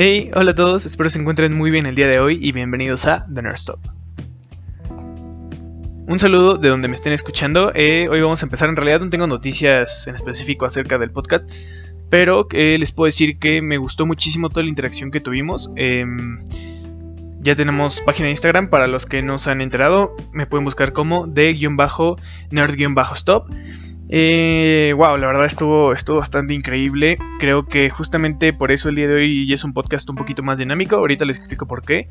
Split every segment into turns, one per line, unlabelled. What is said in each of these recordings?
Hey, hola a todos, espero se encuentren muy bien el día de hoy y bienvenidos a The Nerd Stop. Un saludo de donde me estén escuchando. Eh, hoy vamos a empezar. En realidad no tengo noticias en específico acerca del podcast, pero eh, les puedo decir que me gustó muchísimo toda la interacción que tuvimos. Em, ya tenemos página de Instagram para los que no se han enterado. Me pueden buscar como de-nerd-stop. Eh, wow, la verdad estuvo, estuvo bastante increíble. Creo que justamente por eso el día de hoy es un podcast un poquito más dinámico. Ahorita les explico por qué.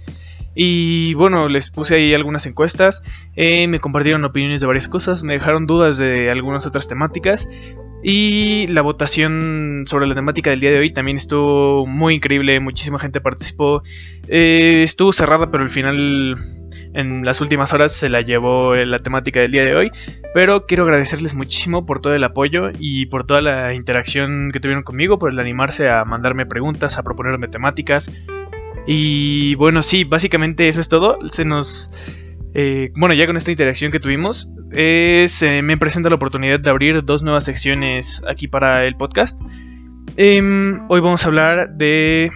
Y bueno, les puse ahí algunas encuestas. Eh, me compartieron opiniones de varias cosas. Me dejaron dudas de algunas otras temáticas. Y la votación sobre la temática del día de hoy también estuvo muy increíble. Muchísima gente participó. Eh, estuvo cerrada, pero al final en las últimas horas se la llevó la temática del día de hoy. Pero quiero agradecerles muchísimo por todo el apoyo y por toda la interacción que tuvieron conmigo, por el animarse a mandarme preguntas, a proponerme temáticas. Y bueno, sí, básicamente eso es todo. Se nos... Eh, bueno, ya con esta interacción que tuvimos, me presenta la oportunidad de abrir dos nuevas secciones aquí para el podcast. Em, hoy vamos a hablar de...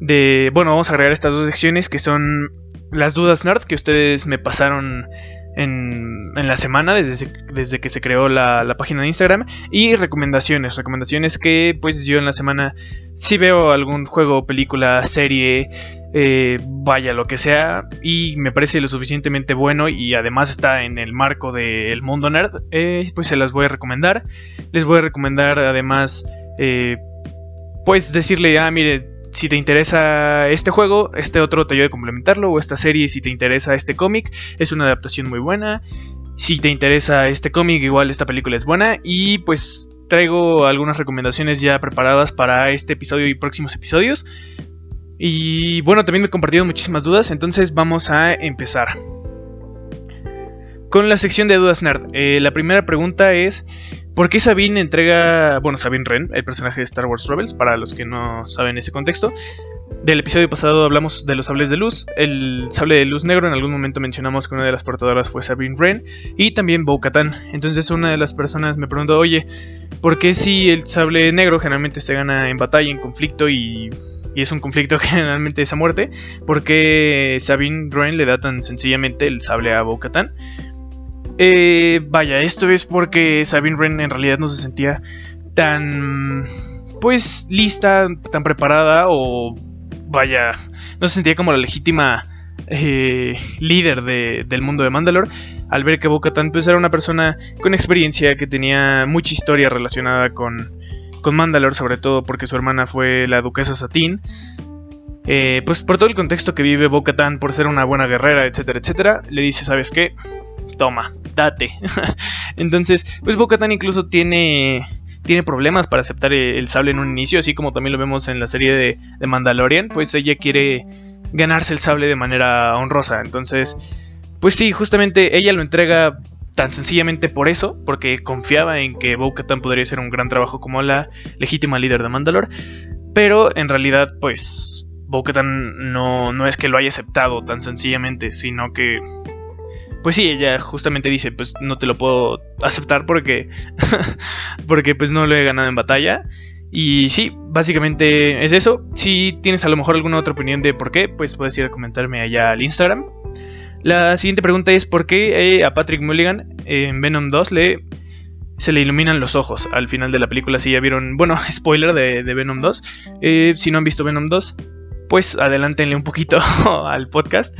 De... Bueno, vamos a agregar estas dos secciones que son las dudas nerd que ustedes me pasaron en, en la semana desde, desde, que se creó la, la, página de Instagram y recomendaciones, recomendaciones que pues yo en la semana si veo algún juego, película, serie, eh, vaya lo que sea y me parece lo suficientemente bueno y además está en el marco del mundo nerd, eh, pues se las voy a recomendar. Les voy a recomendar además eh, pues decirle, ah, mire, si te interesa este juego, este otro te ayuda a complementarlo, o esta serie si te interesa este cómic, es una adaptación muy buena. Si te interesa este cómic, igual esta película es buena. Y pues traigo algunas recomendaciones ya preparadas para este episodio y próximos episodios. Y bueno, también me he compartido muchísimas dudas, entonces vamos a empezar. Con la sección de dudas nerd, eh, la primera pregunta es ¿Por qué Sabine entrega, bueno, Sabine Wren, el personaje de Star Wars Rebels, para los que no saben ese contexto? Del episodio pasado hablamos de los sables de luz. El sable de luz negro en algún momento mencionamos que una de las portadoras fue Sabine Wren y también Bo-Katan. Entonces una de las personas me preguntó, oye, ¿por qué si el sable negro generalmente se gana en batalla, en conflicto y, y es un conflicto generalmente esa muerte? ¿Por qué Sabine Wren le da tan sencillamente el sable a Bo-Katan? Eh, vaya, esto es porque Sabine Wren en realidad no se sentía tan, pues, lista, tan preparada o, vaya, no se sentía como la legítima eh, líder del mundo de Mandalore. Al ver que Bo-Katan pues, era una persona con experiencia que tenía mucha historia relacionada con, con Mandalore, sobre todo porque su hermana fue la duquesa Satine. Eh, pues por todo el contexto que vive Bo-Katan, por ser una buena guerrera, etcétera, etcétera, le dice, ¿sabes qué? toma, date. Entonces, pues Bo-Katan incluso tiene tiene problemas para aceptar el, sable en un inicio, así como también lo vemos en la serie de, Mandalorian, pues ella quiere ganarse el sable de manera honrosa. Entonces, pues sí, justamente ella lo entrega tan sencillamente por eso, porque confiaba en que Bo-Katan podría hacer un gran trabajo como la legítima líder de Mandalore, pero en realidad, pues Bo-Katan no, no es que lo haya aceptado tan sencillamente, sino que pues sí, ella justamente dice, pues no te lo puedo aceptar porque, porque pues no lo he ganado en batalla. Y sí, básicamente es eso. Si tienes a lo mejor alguna otra opinión de por qué, pues puedes ir a comentarme allá al Instagram. La siguiente pregunta es por qué eh, a Patrick Mulligan en Venom 2 le, se le iluminan los ojos al final de la película. Si ya vieron, bueno, spoiler de, Venom 2. Eh, si no han visto Venom 2, pues adelántenle un poquito al podcast.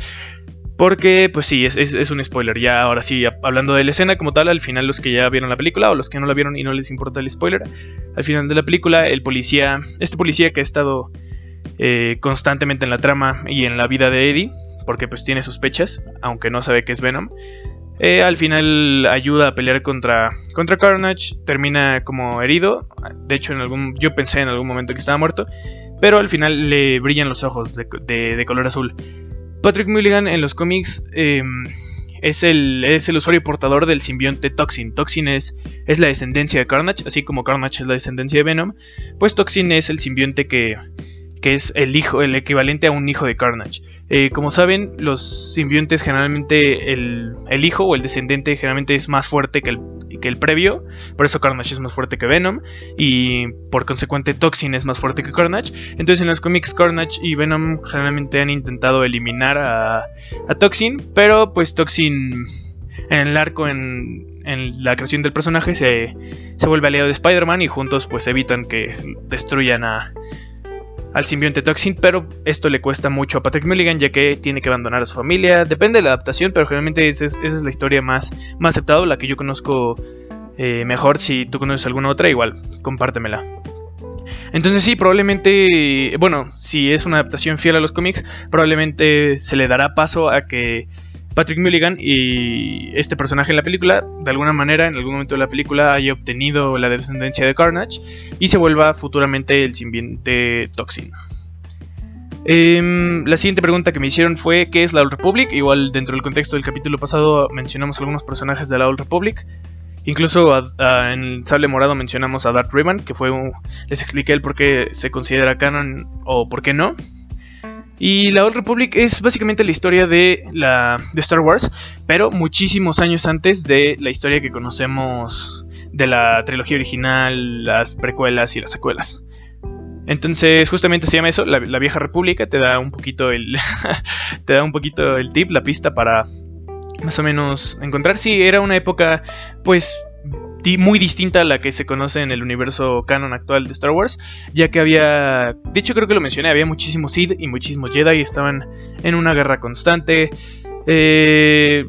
Porque, pues sí, es, un spoiler. Ya ahora sí, hablando de la escena como tal, al final los que ya vieron la película o los que no la vieron y no les importa el spoiler, al final de la película, el policía, este policía que ha estado eh, constantemente en la trama y en la vida de Eddie, porque pues tiene sospechas, aunque no sabe que es Venom, eh, al final ayuda a pelear contra, contra Carnage, termina como herido. De hecho, en algún, yo pensé en algún momento que estaba muerto, pero al final le brillan los ojos de color azul. Patrick Mulligan en los cómics em, es, el, es el usuario portador del simbionte Toxin. Toxin es, es la descendencia de Carnage, así como Carnage es la descendencia de Venom. Pues Toxin es el simbionte que, que es el hijo, el equivalente a un hijo de Carnage. Eh, como saben, los simbiontes generalmente el, el, hijo o el descendente generalmente es más fuerte que el, que el previo. Por eso Carnage es más fuerte que Venom. Y por consecuente Toxin es más fuerte que Carnage. Entonces en los cómics Carnage y Venom generalmente han intentado eliminar a, a Toxin. Pero pues Toxin en el arco, en, la creación del personaje, se, se vuelve aliado de Spider-Man y juntos pues evitan que destruyan a, al simbionte Toxin, pero esto le cuesta mucho a Patrick Mulligan ya que tiene que abandonar a su familia. Depende de la adaptación, pero generalmente esa es, la historia más, más aceptada, la que yo conozco eh, mejor. Si tú conoces alguna otra, igual, compártemela. Entonces sí, probablemente, bueno, si es una adaptación fiel a los cómics, probablemente se le dará paso a que Patrick Mulligan y este personaje en la película, de alguna manera, en algún momento de la película, haya obtenido la descendencia de Carnage y se vuelva futuramente el simbionte Toxin. Em, la siguiente pregunta que me hicieron fue ¿qué es la Old Republic? Igual dentro del contexto del capítulo pasado mencionamos algunos personajes de la Old Republic. Incluso en el sable morado mencionamos a Darth Ribbon, que fue un, les expliqué el por qué se considera canon o por qué no. Y la Old Republic es básicamente la historia de, la, de Star Wars, pero muchísimos años antes de la historia que conocemos de la trilogía original, las precuelas y las secuelas. Entonces, justamente se llama eso, la, la vieja república, te da un poquito el. te da un poquito el tip, la pista para más o menos encontrar. Sí, era una época, pues, muy distinta a la que se conoce en el universo canon actual de Star Wars, ya que había, de hecho creo que lo mencioné, había muchísimos Sith y muchísimos Jedi, estaban en una guerra constante. Eh,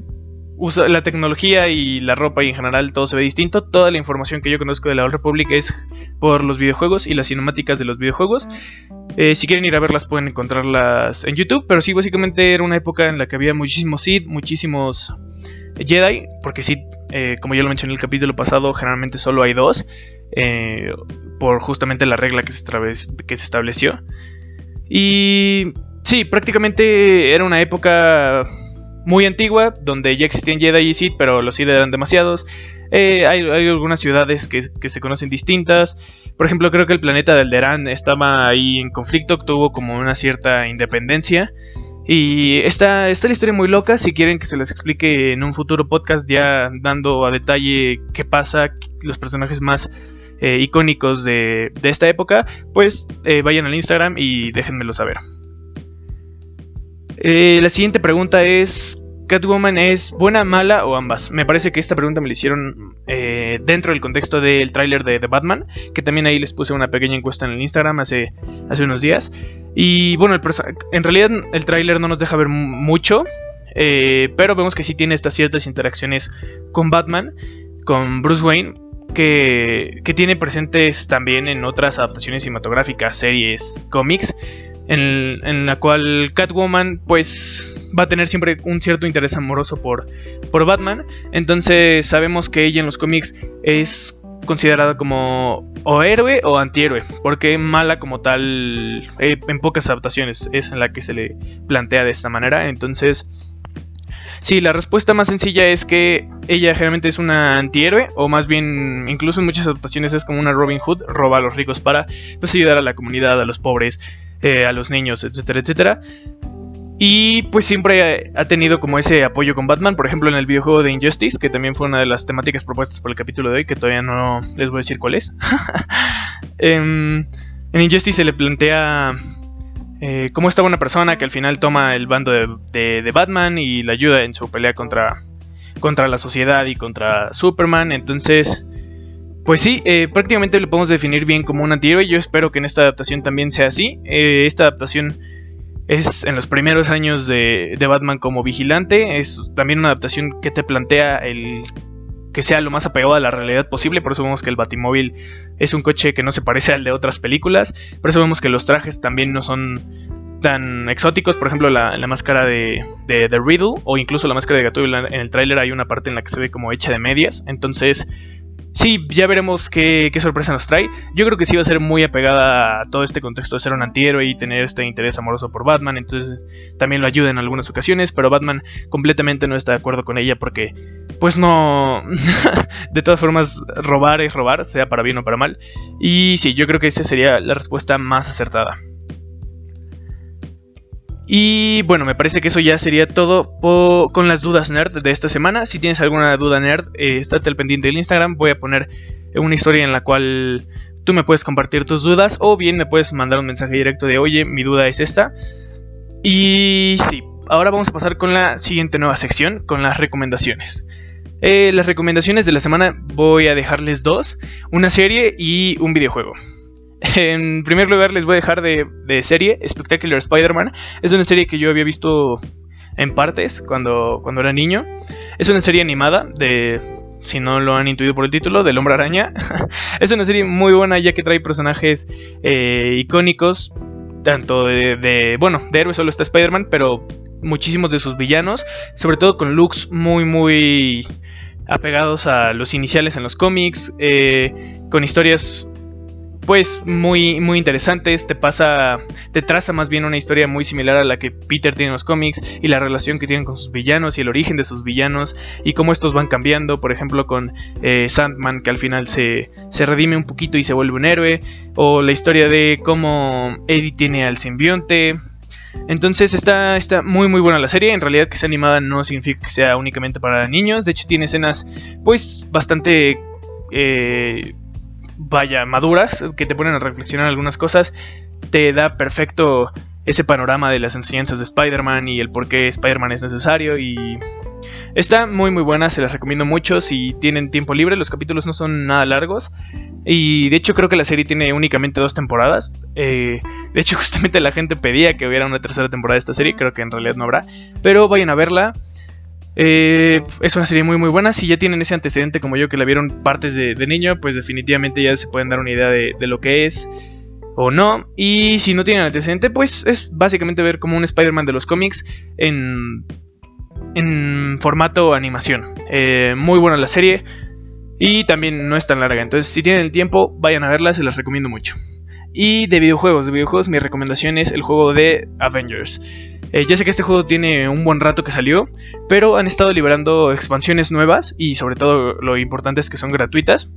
la tecnología y la ropa y en general todo se ve distinto. Toda la información que yo conozco de la Old Republic es por los videojuegos y las cinemáticas de los videojuegos. Eh, si quieren ir a verlas pueden encontrarlas en YouTube, pero sí, básicamente era una época en la que había muchísimos Sith, muchísimos Jedi, porque Sith eh, como ya lo mencioné en el capítulo pasado, generalmente solo hay dos, eh, por justamente la regla que se, estableció. Y sí, prácticamente era una época muy antigua, donde ya existían Jedi y Sith, pero los Sith eran demasiados. Eh, hay, algunas ciudades que, se conocen distintas. Por ejemplo, creo que el planeta de Alderaan estaba ahí en conflicto, tuvo como una cierta independencia. Y está, la historia muy loca. Si quieren que se les explique en un futuro podcast, ya dando a detalle qué pasa, los personajes más eh, icónicos de, esta época, pues eh, vayan al Instagram y déjenmelo saber. Eh, la siguiente pregunta es: ¿Catwoman es buena, mala o ambas? Me parece que esta pregunta me la hicieron dentro del contexto del tráiler de The Batman, que también ahí les puse una pequeña encuesta en el Instagram hace, hace unos días. Y bueno, en realidad el tráiler no nos deja ver mucho, eh, pero vemos que sí tiene estas ciertas interacciones con Batman, con Bruce Wayne, que, tiene presentes también en otras adaptaciones cinematográficas, series, cómics, en, la cual Catwoman pues va a tener siempre un cierto interés amoroso por, por Batman. Entonces sabemos que ella en los cómics es considerada como o héroe o antihéroe, porque mala como tal eh, en pocas adaptaciones es en la que se le plantea de esta manera, entonces Sí, la respuesta más sencilla es que ella generalmente es una antihéroe, o más bien, incluso en muchas adaptaciones es como una Robin Hood, roba a los ricos para pues, ayudar a la comunidad, a los pobres, eh, a los niños, etcétera, etcétera. Y pues siempre ha tenido como ese apoyo con Batman, por ejemplo en el videojuego de Injustice, que también fue una de las temáticas propuestas por el capítulo de hoy, que todavía no les voy a decir cuál es. Em, en, Injustice se le plantea eh, cómo está una persona que al final toma el bando de, Batman y le ayuda en su pelea contra, contra la sociedad y contra Superman. Entonces, pues sí, eh, prácticamente lo podemos definir bien como un antihéroe. Yo espero que en esta adaptación también sea así. Eh, esta adaptación es en los primeros años de, Batman como vigilante. Es también una adaptación que te plantea el que sea lo más apegado a la realidad posible. Por eso vemos que el Batimóvil es un coche que no se parece al de otras películas. Por eso vemos que los trajes también no son tan exóticos. Por ejemplo, la, máscara de, de, Riddle o incluso la máscara de Gatúbela en el tráiler hay una parte en la que se ve como hecha de medias. Entonces Sí, ya veremos qué, sorpresa nos trae. Yo creo que sí va a ser muy apegada a todo este contexto de ser un antihéroe y tener este interés amoroso por Batman. Entonces también lo ayuda en algunas ocasiones, pero Batman completamente no está de acuerdo con ella porque, pues no... de todas formas, robar es robar, sea para bien o para mal. Y sí, yo creo que esa sería la respuesta más acertada. Y bueno, me parece que eso ya sería todo con las dudas nerd de esta semana. Si tienes alguna duda nerd, eh, estate al pendiente del Instagram. Voy a poner una historia en la cual tú me puedes compartir tus dudas o bien me puedes mandar un mensaje directo de oye, mi duda es esta. Y sí, ahora vamos a pasar con la siguiente nueva sección, con las recomendaciones. Eh, las recomendaciones de la semana voy a dejarles dos, una serie y un videojuego. En primer lugar les voy a dejar de, serie Spectacular Spider-Man. Es una serie que yo había visto en partes cuando, cuando era niño. Es una serie animada de, si no lo han intuido por el título, del Hombre Araña. es una serie muy buena ya que trae personajes eh, icónicos, tanto de, de, bueno, de héroe solo está Spider-Man, pero muchísimos de sus villanos, sobre todo con looks muy, muy apegados a los iniciales en los cómics, eh, con historias pues muy, muy interesantes. Te pasa, te traza más bien una historia muy similar a la que Peter tiene en los cómics y la relación que tienen con sus villanos y el origen de sus villanos y cómo estos van cambiando. Por ejemplo, con eh, Sandman que al final se, se redime un poquito y se vuelve un héroe. O la historia de cómo Eddie tiene al simbionte. Entonces está, está muy muy buena la serie. En realidad que sea animada no significa que sea únicamente para niños. De hecho tiene escenas pues bastante... Eh, vaya, maduras, que te ponen a reflexionar algunas cosas, te da perfecto ese panorama de las enseñanzas de Spider-Man y el por qué Spider-Man es necesario y está muy muy buena, se las recomiendo mucho si tienen tiempo libre, los capítulos no son nada largos y de hecho creo que la serie tiene únicamente dos temporadas, eh, de hecho justamente la gente pedía que hubiera una tercera temporada de esta serie, creo que en realidad no habrá, pero vayan a verla, eh, es una serie muy muy buena. Si ya tienen ese antecedente como yo que la vieron partes de, niño, pues definitivamente ya se pueden dar una idea de, lo que es o no. Y si no tienen antecedente, pues es básicamente ver como un Spider-Man de los cómics en, en formato animación. Eh, muy buena la serie y también no es tan larga. Entonces si tienen el tiempo, vayan a verla, se las recomiendo mucho. Y de videojuegos, de videojuegos mi recomendación es el juego de Avengers. Eh, ya sé que este juego tiene un buen rato que salió, pero han estado liberando expansiones nuevas y sobre todo lo importante es que son gratuitas.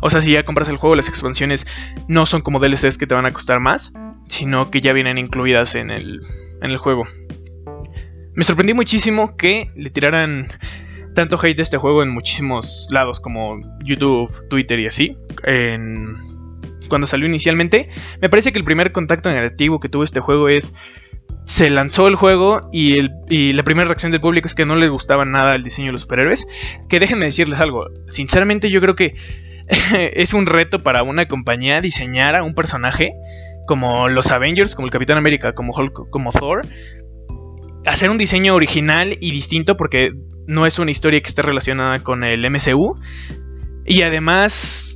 O sea, si ya compras el juego, las expansiones no son como DLCs que te van a costar más, sino que ya vienen incluidas en el, en el juego. Me sorprendió muchísimo que le tiraran tanto hate de este juego en muchísimos lados como YouTube, Twitter y así. Cuando salió inicialmente, me parece que el primer contacto negativo que tuvo este juego es se lanzó el juego y, la primera reacción del público es que no les gustaba nada el diseño de los superhéroes. Que déjenme decirles algo, sinceramente yo creo que es un reto para una compañía diseñar a un personaje como los Avengers, como el Capitán América, como Hulk, como Thor. Hacer un diseño original y distinto porque no es una historia que esté relacionada con el MCU. Y además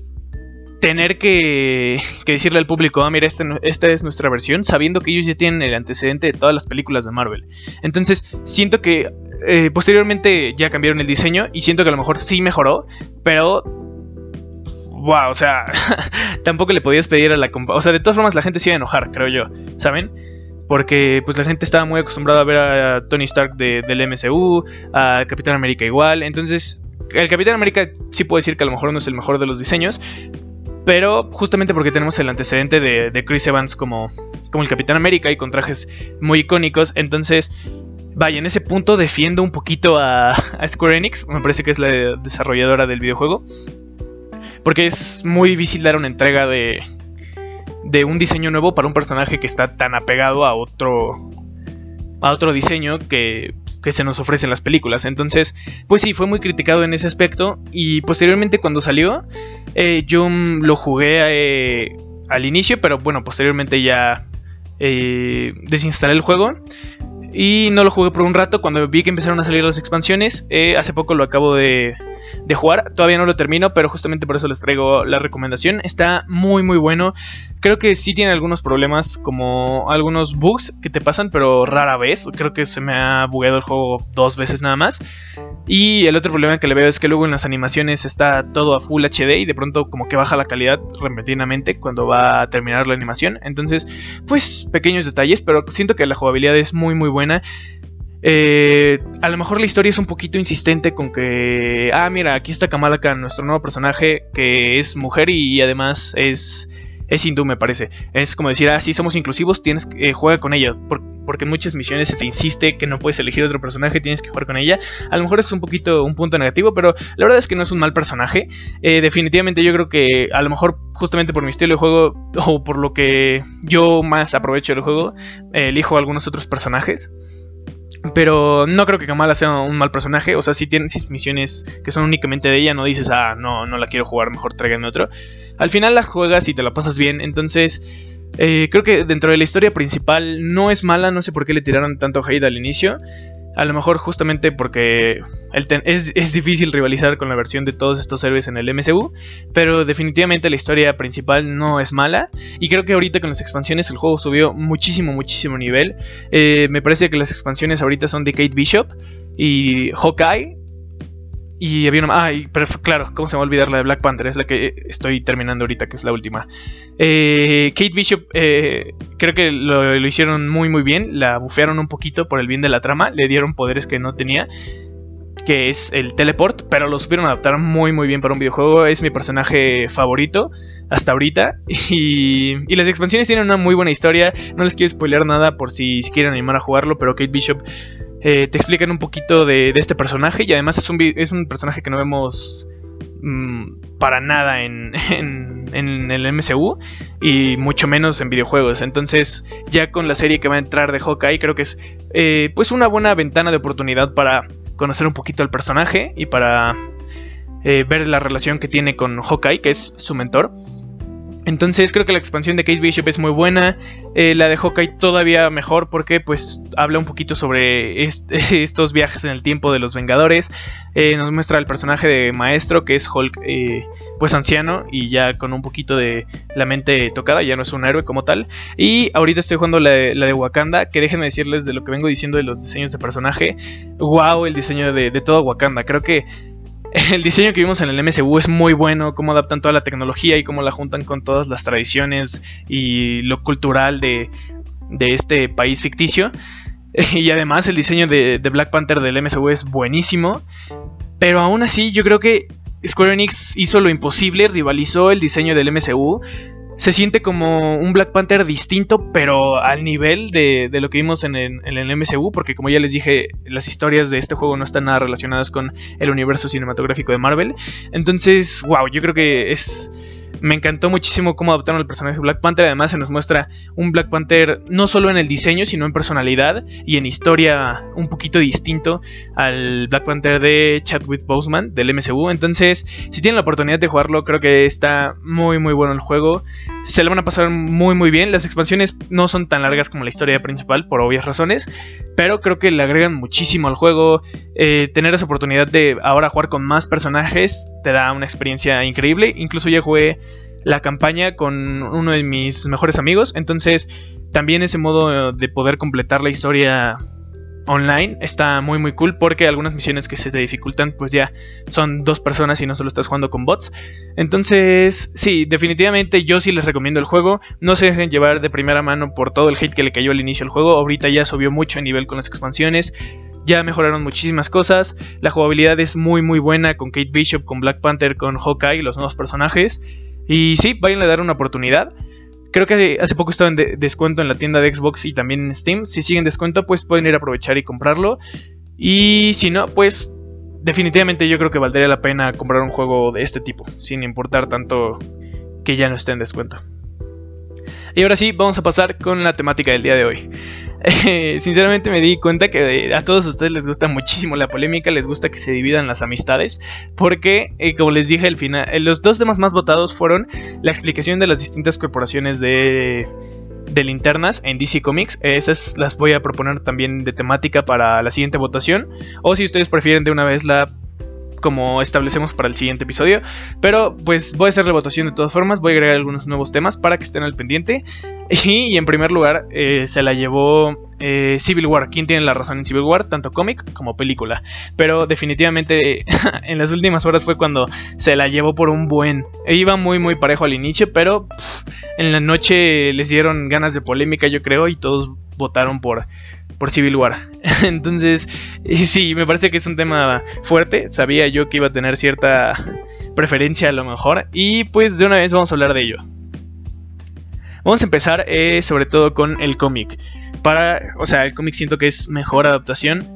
tener que, decirle al público, ah, mira, esta, esta, es nuestra versión, sabiendo que ellos ya tienen el antecedente de todas las películas de Marvel. Entonces, siento que eh, posteriormente ya cambiaron el diseño y siento que a lo mejor sí mejoró, pero... Wow, o sea, tampoco le podías pedir a la... O sea, de todas formas la gente se iba a enojar, creo yo, ¿saben? Porque pues la gente estaba muy acostumbrada a ver a Tony Stark del MCU, a Capitán América igual, entonces el Capitán América sí puedo decir que a lo mejor no es el mejor de los diseños, pero justamente porque tenemos el antecedente de, Chris Evans como, como el Capitán América y con trajes muy icónicos, entonces vaya, en ese punto defiendo un poquito a, Square Enix, me parece que es la desarrolladora del videojuego, porque es muy difícil dar una entrega de, de un diseño nuevo para un personaje que está tan apegado a otro, a otro diseño que que se nos ofrecen las películas. Entonces, pues sí, fue muy criticado en ese aspecto. Y posteriormente cuando salió, eh, yo lo jugué eh, al inicio, pero bueno, posteriormente ya eh, desinstalé el juego. Y no lo jugué por un rato cuando vi que empezaron a salir las expansiones. hace poco lo acabo de, de jugar. Todavía no lo termino, pero justamente por eso les traigo la recomendación. Está muy muy bueno. Creo que sí tiene algunos problemas como algunos bugs que te pasan, pero rara vez. Creo que se me ha bugueado el juego dos veces nada más. Y el otro problema que le veo es que luego en las animaciones está todo a Full HD y de pronto como que baja la calidad repentinamente cuando va a terminar la animación. Entonces, pues pequeños detalles, pero siento que la jugabilidad es muy muy buena. Eh, a lo mejor la historia es un poquito insistente con que, ah, mira, aquí está Kamala Khan, nuestro nuevo personaje que es mujer y además es es hindú, me parece. Es como decir, ah, sí, somos inclusivos, tienes que eh, juega con ella. porque en muchas misiones se te insiste que no puedes elegir otro personaje, tienes que jugar con ella. A lo mejor es un poquito un punto negativo, pero la verdad es que no es un mal personaje. Eh, definitivamente yo creo que a lo mejor justamente por mi estilo de juego o por lo que yo más aprovecho del juego, elijo algunos otros personajes. Pero no creo que Kamala sea un mal personaje. O sea, si tienes misiones que son únicamente de ella, no dices, ah, no, no la quiero jugar, mejor tráigame otro. Al final la juegas y te la pasas bien. Entonces, eh, creo que dentro de la historia principal no es mala. No sé por qué le tiraron tanto hate al inicio. A lo mejor justamente porque es, difícil rivalizar con la versión de todos estos héroes en el MCU, pero definitivamente la historia principal no es mala y creo que ahorita con las expansiones el juego subió muchísimo, muchísimo nivel. Eh, me parece que las expansiones ahorita son de Kate Bishop y Hawkeye y había una. Ah, pero claro, ¿cómo se va a olvidar la de Black Panther? Es la que estoy terminando ahorita, que es la última. Eh, Kate Bishop, eh, creo que lo, hicieron muy, muy bien. La bufearon un poquito por el bien de la trama. Le dieron poderes que no tenía. Que es el teleport. Pero lo supieron adaptar muy, muy bien para un videojuego. Es mi personaje favorito hasta ahorita. Y, y, las expansiones tienen una muy buena historia. No les quiero spoilear nada por si, si quieren animar a jugarlo. Pero Kate Bishop eh, te explican un poquito de, este personaje y además es un, es un personaje que no vemos mm, para nada en, en, el MCU y mucho menos en videojuegos. Entonces ya con la serie que va a entrar de Hawkeye creo que es eh, pues una buena ventana de oportunidad para conocer un poquito al personaje y para eh, ver la relación que tiene con Hawkeye, que es su mentor. Entonces creo que la expansión de Case Bishop es muy buena. Eh, la de Hawkeye todavía mejor porque pues habla un poquito sobre estos viajes en el tiempo de los Vengadores. Eh, nos muestra el personaje de Maestro que es Hulk eh, pues anciano y ya con un poquito de la mente tocada, ya no es un héroe como tal. Y ahorita estoy jugando la, de Wakanda, que déjenme decirles de lo que vengo diciendo de los diseños de personaje. Wow, el diseño de, de todo Wakanda. Creo que el diseño que vimos en el MCU es muy bueno, cómo adaptan toda la tecnología y cómo la juntan con todas las tradiciones y lo cultural de, este país ficticio. Y además el diseño de, de, Black Panther del MCU es buenísimo. Pero aún así yo creo que Square Enix hizo lo imposible, rivalizó el diseño del MCU se siente como un Black Panther distinto, pero al nivel de, lo que vimos en el, en el, MCU, porque como ya les dije, las historias de este juego no están nada relacionadas con el universo cinematográfico de Marvel. Entonces, wow, yo creo que es me encantó muchísimo cómo adaptaron el personaje de Black Panther. Además, se nos muestra un Black Panther no solo en el diseño, sino en personalidad y en historia un poquito distinto al Black Panther de Chadwick Boseman del MCU. Entonces, si tienen la oportunidad de jugarlo, creo que está muy, muy bueno el juego. Se lo van a pasar muy, muy bien. Las expansiones no son tan largas como la historia principal, por obvias razones, pero creo que le agregan muchísimo al juego. Eh, tener esa oportunidad de ahora jugar con más personajes te da una experiencia increíble. Incluso ya jugué la campaña con uno de mis mejores amigos. Entonces, también ese modo de poder completar la historia online está muy muy cool porque algunas misiones que se te dificultan pues ya son dos personas y no solo estás jugando con bots. Entonces, sí, definitivamente yo sí les recomiendo el juego. No se dejen llevar de primera mano por todo el hate que le cayó al inicio al juego. Ahorita ya subió mucho a nivel con las expansiones. Ya mejoraron muchísimas cosas. La jugabilidad es muy muy buena con Kate Bishop, con Black Panther, con Hawkeye, los nuevos personajes. Y sí, vayan a dar una oportunidad. Creo que hace poco estaba en descuento en la tienda de Xbox y también en Steam. Si siguen descuento, pues pueden ir a aprovechar y comprarlo. Y si no, pues definitivamente yo creo que valdría la pena comprar un juego de este tipo, sin importar tanto que ya no esté en descuento. Y ahora sí, vamos a pasar con la temática del día de hoy. sinceramente me di cuenta que a todos ustedes les gusta muchísimo la polémica, les gusta que se dividan las amistades, porque eh, como les dije al final, eh, los dos temas más votados fueron la explicación de las distintas corporaciones de de linternas en DC Comics. Esas las voy a proponer también de temática para la siguiente votación. O si ustedes prefieren de una vez la como establecemos para el siguiente episodio. Pero pues voy a hacer la votación de todas formas, voy a agregar algunos nuevos temas para que estén al pendiente. Y, en primer lugar eh, se la llevó eh, Civil War. ¿Quién tiene la razón en Civil War? Tanto cómic como película. Pero definitivamente en las últimas horas fue cuando se la llevó por un buen. E iba muy muy parejo al inicio, pero en la noche les dieron ganas de polémica yo creo y todos votaron por por Civil War. Entonces, sí, me parece que es un tema fuerte. Sabía yo que iba a tener cierta preferencia a lo mejor. Y pues de una vez vamos a hablar de ello. Vamos a empezar eh, sobre todo con el cómic. Para, o sea, el cómic siento que es mejor adaptación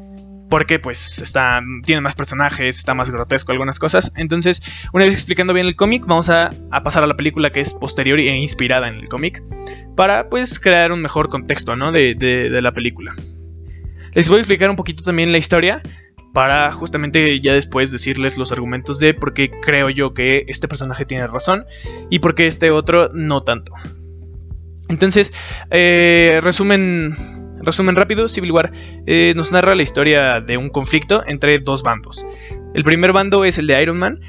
porque pues está, tiene más personajes, está más grotesco algunas cosas. Entonces, una vez explicando bien el cómic, vamos a, pasar a la película que es posterior e inspirada en el cómic para pues crear un mejor contexto ¿no? de, de la película. Les voy a explicar un poquito también la historia para justamente ya después decirles los argumentos de por qué creo yo que este personaje tiene razón y por qué este otro no tanto. Entonces, eh, resumen, resumen rápido, Civil War eh, nos narra la historia de un conflicto entre dos bandos. El primer bando es el de Iron Man,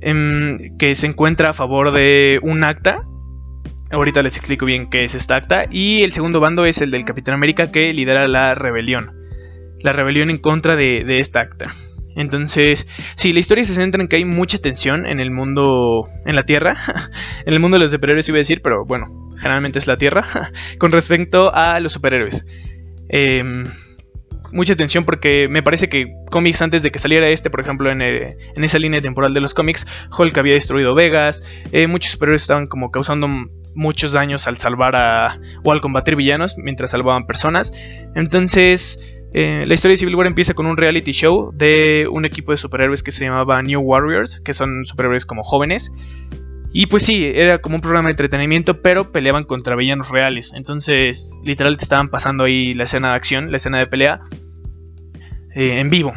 em, que se encuentra a favor de un acta. Ahorita les explico bien qué es esta acta. Y el segundo bando es el del Capitán América, que lidera la rebelión. La rebelión en contra de, de esta acta. Entonces, sí, la historia se centra en que hay mucha tensión en el mundo, en la Tierra, en el mundo de los superhéroes iba a decir, pero bueno, generalmente es la Tierra, con respecto a los superhéroes. Em, mucha tensión porque me parece que cómics antes de que saliera este, por ejemplo, en, eh, esa línea temporal de los cómics, Hulk había destruido Vegas, eh, muchos superhéroes estaban como causando muchos daños al salvar a o al combatir villanos mientras salvaban personas. Entonces, eh, la historia de Civil War empieza con un reality show de un equipo de superhéroes que se llamaba New Warriors, que son superhéroes como jóvenes. Y pues sí, era como un programa de entretenimiento, pero peleaban contra villanos reales. Entonces, literal, te estaban pasando ahí la escena de acción, la escena de pelea, eh, en vivo.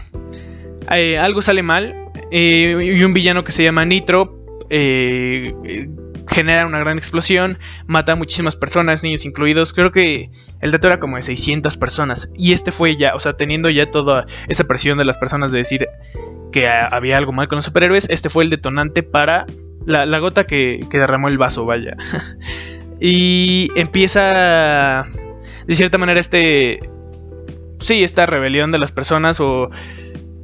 Eh, algo sale mal, y un villano que se llama Nitro genera una gran explosión, mata a muchísimas personas, niños incluidos. Creo que el dato era como de 600 personas. Y este fue ya, o sea, teniendo ya toda esa presión de las personas de decir que había algo mal con los superhéroes, este fue el detonante para la, gota que, que derramó el vaso, vaya. y empieza, de cierta manera, este... Sí, esta rebelión de las personas o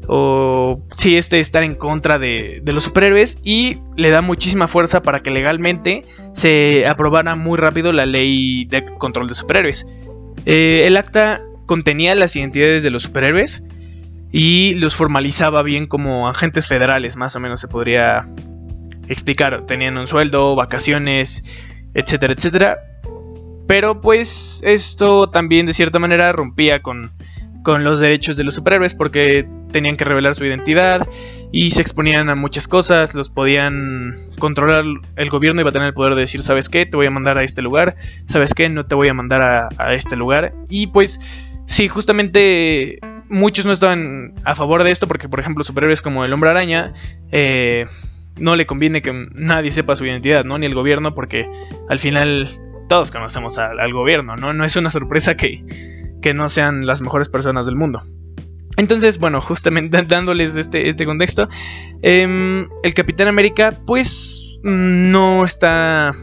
o sí, este estar en contra de, los superhéroes y le da muchísima fuerza para que legalmente se aprobara muy rápido la ley de control de superhéroes. Eh, el acta contenía las identidades de los superhéroes y los formalizaba bien como agentes federales, más o menos se podría explicar. Tenían un sueldo, vacaciones, etcétera, etcétera. Pero pues esto también de cierta manera rompía con con los derechos de los superhéroes porque tenían que revelar su identidad y se exponían a muchas cosas, los podían controlar el gobierno iba a tener el poder de decir, ¿sabes qué? Te voy a mandar a este lugar, ¿sabes qué? No te voy a mandar a, este lugar. Y pues sí, justamente muchos no estaban a favor de esto porque, por ejemplo, superhéroes como el hombre araña, eh, no le conviene que nadie sepa su identidad, ¿no? Ni el gobierno porque al final todos conocemos al gobierno, ¿no? No es una sorpresa que que no sean las mejores personas del mundo. Entonces, bueno, justamente dándoles este, este contexto, em, el Capitán América pues no está,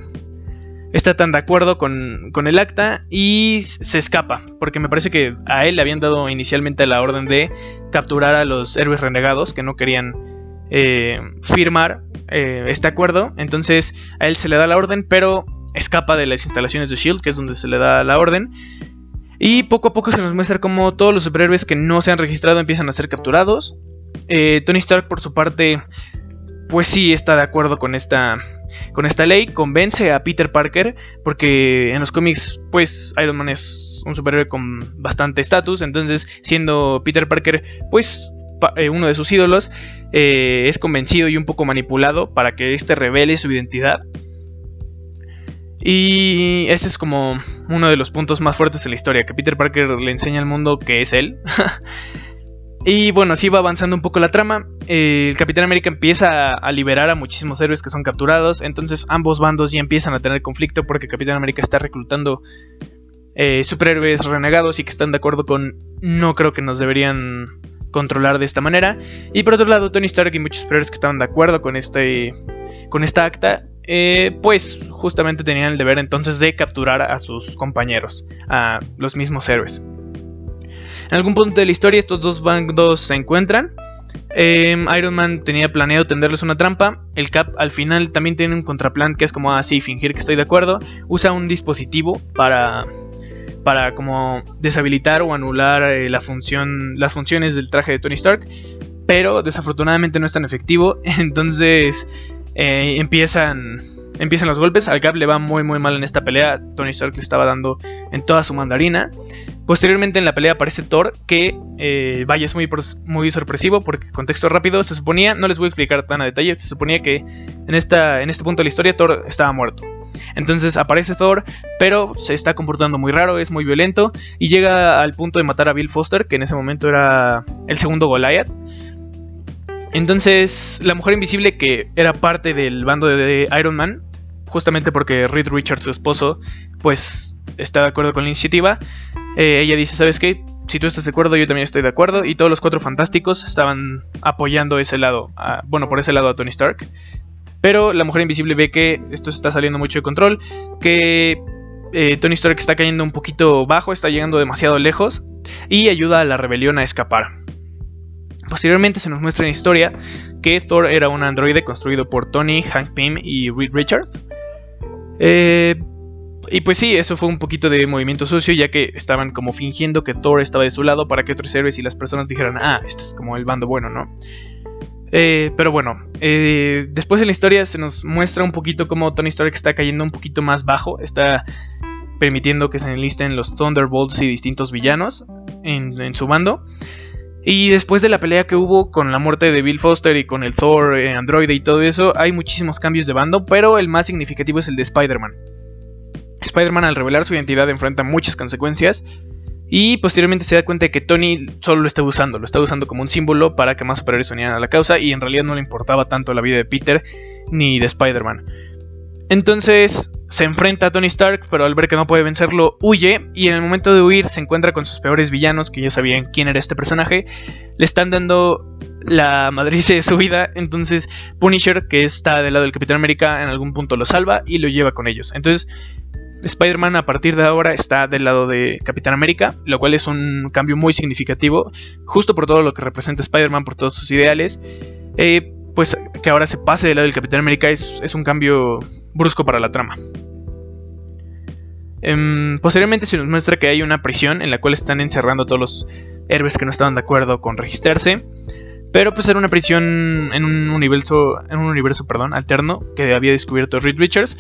está tan de acuerdo con, con, el acta y se escapa, porque me parece que a él le habían dado inicialmente la orden de capturar a los héroes renegados que no querían eh, firmar eh, este acuerdo, entonces a él se le da la orden, pero escapa de las instalaciones de Shield, que es donde se le da la orden, y poco a poco se nos muestra cómo todos los superhéroes que no se han registrado empiezan a ser capturados. Eh, Tony Stark, por su parte, pues sí está de acuerdo con esta, con esta ley. Convence a Peter Parker, porque en los cómics, pues Iron Man es un superhéroe con bastante estatus. Entonces, siendo Peter Parker, pues eh, uno de sus ídolos, eh, es convencido y un poco manipulado para que éste revele su identidad. Y ese es como uno de los puntos más fuertes de la historia, que Peter Parker le enseña al mundo que es él. y bueno, así va avanzando un poco la trama. el Capitán América empieza a liberar a muchísimos héroes que son capturados. Entonces ambos bandos ya empiezan a tener conflicto porque Capitán América está reclutando eh, superhéroes renegados y que están de acuerdo con no creo que nos deberían controlar de esta manera. Y por otro lado, Tony Stark y muchos superhéroes que estaban de acuerdo con este con esta acta eh, pues justamente tenían el deber entonces de capturar a sus compañeros, a los mismos héroes. En algún punto de la historia estos dos bandos se encuentran. Em, Iron Man tenía planeado tenderles una trampa. El Cap al final también tiene un contraplan que es como así, fingir que estoy de acuerdo. Usa un dispositivo para, para como deshabilitar o anular eh, la función, las funciones del traje de Tony Stark. Pero desafortunadamente no es tan efectivo. Entonces eh, empiezan empiezan los golpes. Al Cap le va muy muy mal en esta pelea. Tony Stark le estaba dando en toda su mandarina. Posteriormente en la pelea aparece Thor, que eh, vaya es muy, muy sorpresivo porque contexto rápido se suponía, no les voy a explicar tan a detalle, se suponía que en, esta, en este punto de la historia Thor estaba muerto. Entonces aparece Thor, pero se está comportando muy raro, es muy violento y llega al punto de matar a Bill Foster, que en ese momento era el segundo Goliath. Entonces, la mujer invisible que era parte del bando de Iron Man, justamente porque Reed Richards, su esposo, pues está de acuerdo con la iniciativa, eh, ella dice, ¿sabes qué? Si tú estás de acuerdo, yo también estoy de acuerdo. Y todos los cuatro fantásticos estaban apoyando ese lado, bueno, por ese lado a Tony Stark. Pero la mujer invisible ve que esto está saliendo mucho de control, que eh, Tony Stark está cayendo un poquito bajo, está llegando demasiado lejos y ayuda a la rebelión a escapar. Posteriormente se nos muestra en historia que Thor era un androide construido por Tony, Hank Pym y Reed Richards. Eh, y pues sí, eso fue un poquito de movimiento sucio, ya que estaban como fingiendo que Thor estaba de su lado para que otros héroes y las personas dijeran, ah, este es como el bando bueno, ¿no? Eh, pero bueno, eh, después en la historia se nos muestra un poquito cómo Tony Stark está cayendo un poquito más bajo, está permitiendo que se enlisten los Thunderbolts y distintos villanos en su bando. Y después de la pelea que hubo con la muerte de Bill Foster y con el Thor, eh, Android y todo eso, hay muchísimos cambios de bando, pero el más significativo es el de Spider-Man. Spider-Man al revelar su identidad enfrenta muchas consecuencias y posteriormente se da cuenta de que Tony solo lo está usando, lo está usando como un símbolo para que más superhéroes unieran a la causa y en realidad no le importaba tanto la vida de Peter ni de Spider-Man. Entonces se enfrenta a Tony Stark, pero al ver que no puede vencerlo, huye y en el momento de huir se encuentra con sus peores villanos, que ya sabían quién era este personaje, le están dando la madrice de su vida, entonces Punisher, que está del lado del Capitán América, en algún punto lo salva y lo lleva con ellos. Entonces Spider-Man a partir de ahora está del lado de Capitán América, lo cual es un cambio muy significativo, justo por todo lo que representa Spider-Man, por todos sus ideales. Eh, pues que ahora se pase del lado del Capitán América es, un cambio brusco para la trama. Em, posteriormente se nos muestra que hay una prisión en la cual están encerrando a todos los héroes que no estaban de acuerdo con registrarse. Pero pues era una prisión en un universo, en un universo perdón, alterno que había descubierto Reed Richards.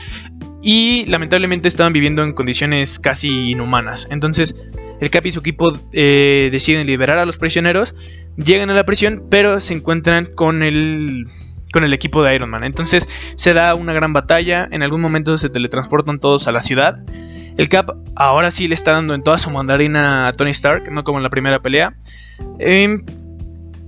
Y lamentablemente estaban viviendo en condiciones casi inhumanas. Entonces el Cap y su equipo eh, deciden liberar a los prisioneros llegan a la prisión, pero se encuentran con el con el equipo de Iron Man. Entonces se da una gran batalla, en algún momento se teletransportan todos a la ciudad. El Cap ahora sí le está dando en toda su mandarina a Tony Stark, no como en la primera pelea. Em,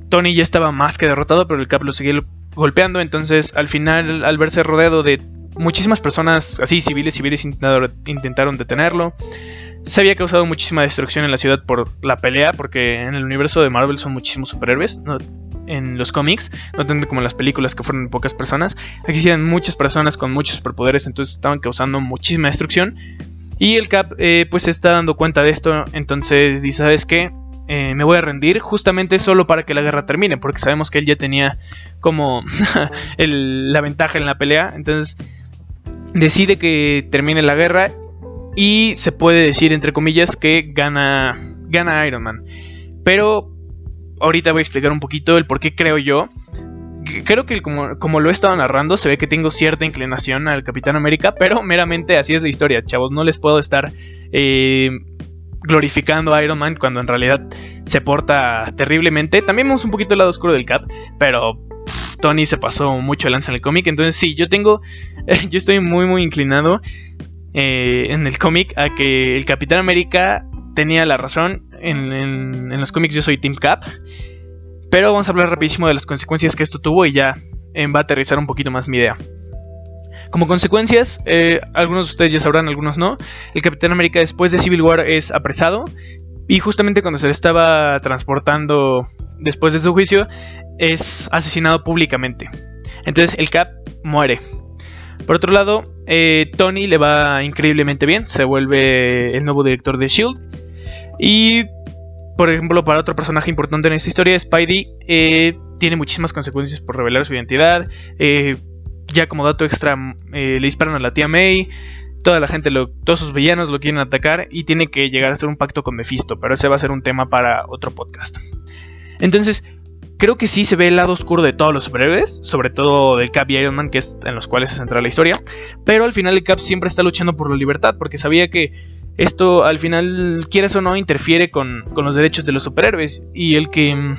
Tony ya estaba más que derrotado, pero el Cap lo sigue golpeando. Entonces, al final, al verse rodeado de muchísimas personas, así civiles, civiles intentaron detenerlo se había causado muchísima destrucción en la ciudad por la pelea, porque en el universo de Marvel son muchísimos superhéroes, en los cómics, no tanto como en las películas que fueron pocas personas. Aquí sí eran muchas personas con muchos superpoderes, entonces estaban causando muchísima destrucción. Y el Cap eh, pues se está dando cuenta de esto, entonces dice, ¿sabes qué? Eh, me voy a rendir justamente solo para que la guerra termine, porque sabemos que él ya tenía como la ventaja en la pelea, entonces decide que termine la guerra y se puede decir, entre comillas, que gana, gana Iron Man. Pero ahorita voy a explicar un poquito el por qué creo yo. Creo que como, como lo he estado narrando, se ve que tengo cierta inclinación al Capitán América, pero meramente así es la historia, chavos. No les puedo estar eh, glorificando a Iron Man cuando en realidad se porta terriblemente. También vemos un poquito el lado oscuro del Cap, pero Tony se pasó mucho lanza en el cómic. Entonces sí, yo tengo, yo estoy muy muy inclinado eh, en el cómic a que el Capitán América tenía la razón. En, los cómics yo soy Team Cap. Pero vamos a hablar rapidísimo de las consecuencias que esto tuvo y ya eh, va a aterrizar un poquito más mi idea. Como consecuencias, eh, algunos de ustedes ya sabrán, algunos no, el Capitán América después de Civil War es apresado y justamente cuando se le estaba transportando después de su juicio es asesinado públicamente. Entonces el Cap muere. Por otro lado, eh, Tony le va increíblemente bien, se vuelve el nuevo director de Shield. Y, por ejemplo, para otro personaje importante en esta historia, Spidey eh, tiene muchísimas consecuencias por revelar su identidad. Eh, ya como dato extra, le disparan a la tía May. Toda la gente, todos sus villanos lo quieren atacar y tiene que llegar a hacer un pacto con Mephisto, pero ese va a ser un tema para otro podcast. Entonces, creo que sí se ve el lado oscuro de todos los superhéroes, sobre todo del Cap y Iron Man, que es en los cuales se centra la historia. Pero al final el Cap siempre está luchando por la libertad, porque sabía que esto al final, quieras o no, interfiere con, con los derechos de los superhéroes. Y el que mm,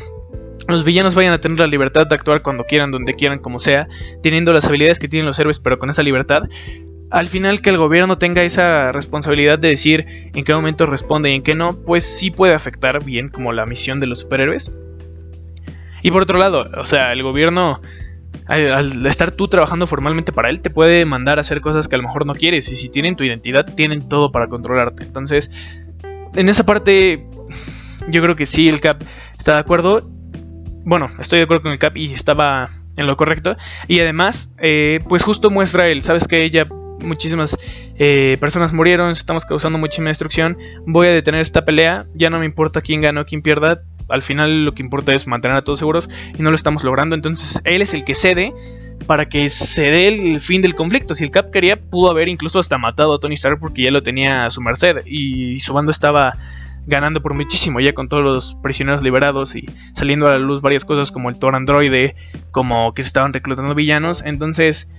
los villanos vayan a tener la libertad de actuar cuando quieran, donde quieran, como sea, teniendo las habilidades que tienen los héroes, pero con esa libertad. Al final que el gobierno tenga esa responsabilidad de decir en qué momento responde y en qué no, pues sí puede afectar bien como la misión de los superhéroes. Y por otro lado, o sea, el gobierno, al, estar tú trabajando formalmente para él, te puede mandar a hacer cosas que a lo mejor no quieres. Y si tienen tu identidad, tienen todo para controlarte. Entonces, en esa parte, yo creo que sí, el CAP está de acuerdo. Bueno, estoy de acuerdo con el CAP y estaba en lo correcto. Y además, eh, pues justo muestra él, sabes que ella muchísimas eh, personas murieron, estamos causando muchísima destrucción, voy a detener esta pelea, ya no me importa quién gana o quién pierda, al final lo que importa es mantener a todos seguros y no lo estamos logrando. Entonces él es el que cede para que se dé el fin del conflicto. Si el Cap quería, pudo haber incluso hasta matado a Tony Stark porque ya lo tenía a su merced y su bando estaba ganando por muchísimo ya con todos los prisioneros liberados y saliendo a la luz varias cosas como el Thor androide, como que se estaban reclutando villanos. Entonces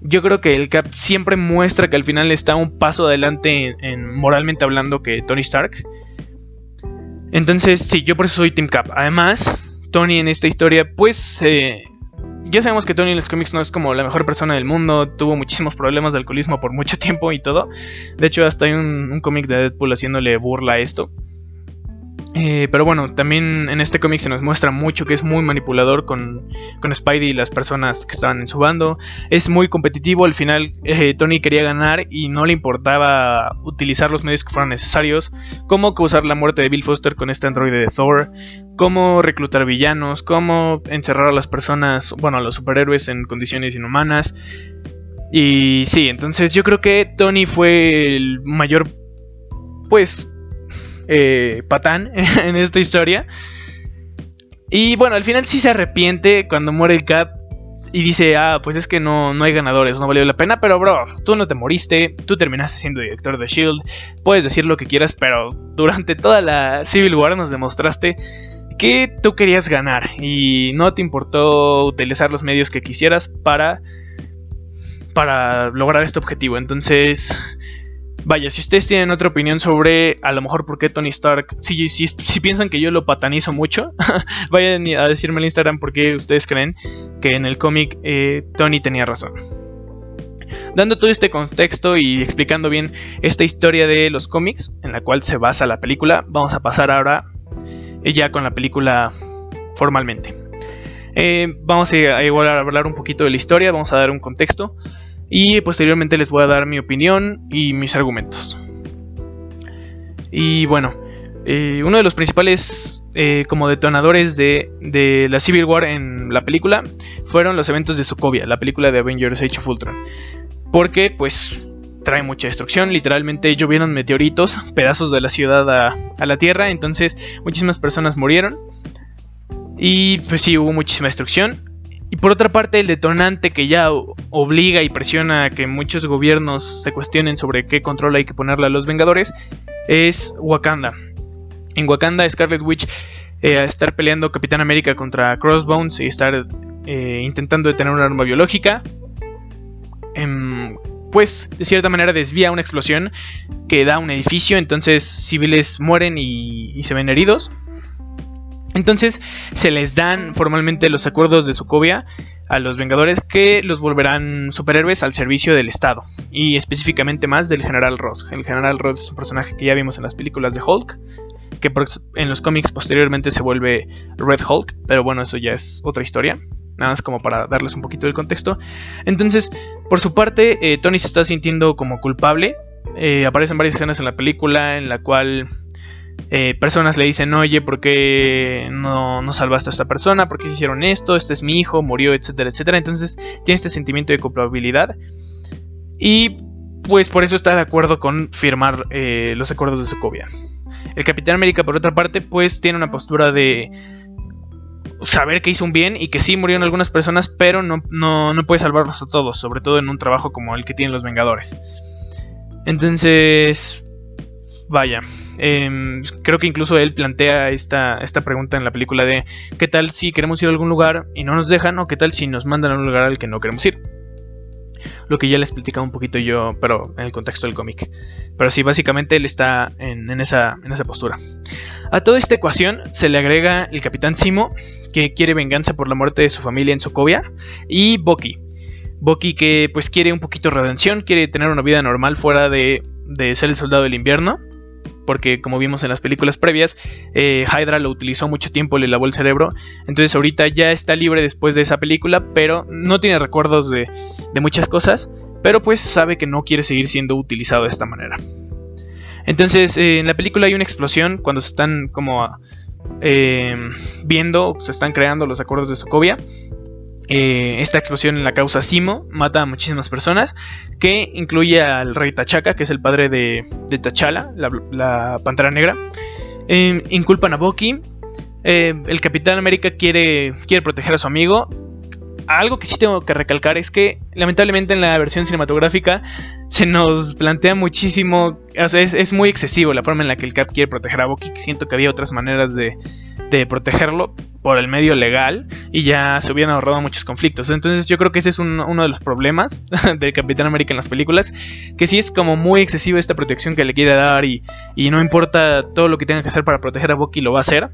yo creo que el Cap siempre muestra que al final está un paso adelante en moralmente hablando que Tony Stark entonces, sí, yo por eso soy Team Cap. Además, Tony en esta historia, pues, eh, ya sabemos que Tony en los cómics no es como la mejor persona del mundo, tuvo muchísimos problemas de alcoholismo por mucho tiempo y todo. De hecho, hasta hay un, un cómic de Deadpool haciéndole burla a esto. Eh, pero bueno, también en este cómic se nos muestra mucho que es muy manipulador con, con, Spidey y las personas que estaban en su bando. Es muy competitivo, al final eh, Tony quería ganar y no le importaba utilizar los medios que fueran necesarios, como causar la muerte de Bill Foster con este androide de Thor, cómo reclutar villanos, cómo encerrar a las personas, bueno, a los superhéroes en condiciones inhumanas. Y sí, entonces yo creo que Tony fue el mayor, pues, eh, patán en esta historia. Y bueno, al final sí se arrepiente cuando muere el Cap y dice, ah, pues es que no, no hay ganadores, no valió la pena, pero bro, tú no te moriste, tú terminaste siendo director de Shield, puedes decir lo que quieras, pero durante toda la Civil War nos demostraste que tú querías ganar y no te importó utilizar los medios que quisieras para para lograr este objetivo. Entonces, Vaya, si ustedes tienen otra opinión sobre a lo mejor por qué Tony Stark, si, si, piensan que yo lo patanizo mucho, vayan a decirme en Instagram por qué ustedes creen que en el cómic eh, Tony tenía razón. Dando todo este contexto y explicando bien esta historia de los cómics en la cual se basa la película, vamos a pasar ahora eh, ya con la película formalmente. Eh, vamos a, igual a hablar un poquito de la historia, vamos a dar un contexto y posteriormente les voy a dar mi opinión y mis argumentos. Y bueno, eh, uno de los principales eh, como detonadores de, de, la Civil War en la película fueron los eventos de Sokovia, la película de Avengers Age of Ultron. Porque pues trae mucha destrucción, literalmente llovieron meteoritos, pedazos de la ciudad a, a la Tierra, entonces muchísimas personas murieron. Y pues sí, hubo muchísima destrucción. Y por otra parte, el detonante que ya obliga y presiona a que muchos gobiernos se cuestionen sobre qué control hay que ponerle a los Vengadores es Wakanda. En Wakanda, Scarlet Witch eh, estar peleando Capitán América contra Crossbones y estar eh, intentando detener un arma biológica, em, pues de cierta manera desvía una explosión que da un edificio, entonces civiles mueren y se ven heridos. Entonces se les dan formalmente los acuerdos de Sokovia a los Vengadores que los volverán superhéroes al servicio del Estado y específicamente más del General Ross. El General Ross es un personaje que ya vimos en las películas de Hulk, que en los cómics posteriormente se vuelve Red Hulk, pero bueno, eso ya es otra historia. Nada más como para darles un poquito del contexto. Entonces, por su parte, eh, Tony se está sintiendo como culpable. Eh, aparecen varias escenas en la película en la cual eh, personas le dicen, oye, ¿por qué no, no, salvaste a esta persona? ¿Por qué hicieron esto? Este es mi hijo, murió, etcétera, etcétera. Entonces tiene este sentimiento de culpabilidad. Y pues por eso está de acuerdo con firmar eh, los acuerdos de Sokovia. El Capitán América, por otra parte, pues tiene una postura de saber que hizo un bien y que sí murieron algunas personas, pero no, no, no puede salvarlos a todos, sobre todo en un trabajo como el que tienen los Vengadores. Entonces, vaya, em, creo que incluso él plantea esta, esta pregunta en la película de ¿qué tal si queremos ir a algún lugar y no nos dejan? ¿O qué tal si nos mandan a un lugar al que no queremos ir? Lo que ya les explicaba un poquito yo, pero en el contexto del cómic. Pero sí, básicamente él está en, esa, en esa postura. A toda esta ecuación se le agrega el capitán Simo, que quiere venganza por la muerte de su familia en Sokovia, y Bucky. Bucky que pues quiere un poquito de redención, quiere tener una vida normal fuera de, de ser el soldado del invierno porque como vimos en las películas previas, eh, Hydra lo utilizó mucho tiempo, le lavó el cerebro, entonces ahorita ya está libre después de esa película, pero no tiene recuerdos de, muchas cosas, pero pues sabe que no quiere seguir siendo utilizado de esta manera. Entonces eh, en la película hay una explosión cuando se están como eh, viendo, se están creando los acuerdos de Sokovia esta explosión en la causa Simo mata a muchísimas personas, que incluye al rey Tachaca, que es el padre de, de T'Challa, la, pantera negra. Eh, inculpan a Bucky. Eh, el Capitán América quiere, quiere proteger a su amigo. Algo que sí tengo que recalcar es que lamentablemente en la versión cinematográfica se nos plantea muchísimo, es, es, muy excesivo la forma en la que el Cap quiere proteger a Bucky. Siento que había otras maneras de, de protegerlo por el medio legal y ya se hubieran ahorrado muchos conflictos. Entonces yo creo que ese es uno de los problemas del Capitán América en las películas, que sí es como muy excesiva esta protección que le quiere dar y, no importa todo lo que tenga que hacer para proteger a Bucky lo va a hacer.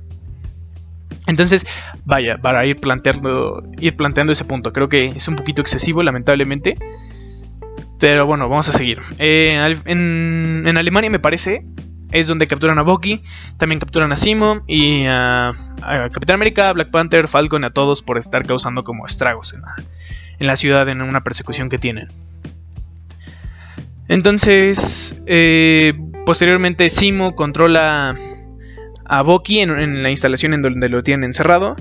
Entonces, vaya, para ir planteando, ir planteando ese punto, creo que es un poquito excesivo, lamentablemente. Pero bueno, vamos a seguir. Eh, en Alemania me parece es donde capturan a Bucky, también capturan a Simo y a, Capitán América, Black Panther, Falcon, a todos por estar causando como estragos en la, ciudad en una persecución que tienen. Entonces, eh, posteriormente Simo controla a Bucky en, la instalación en donde lo tienen encerrado.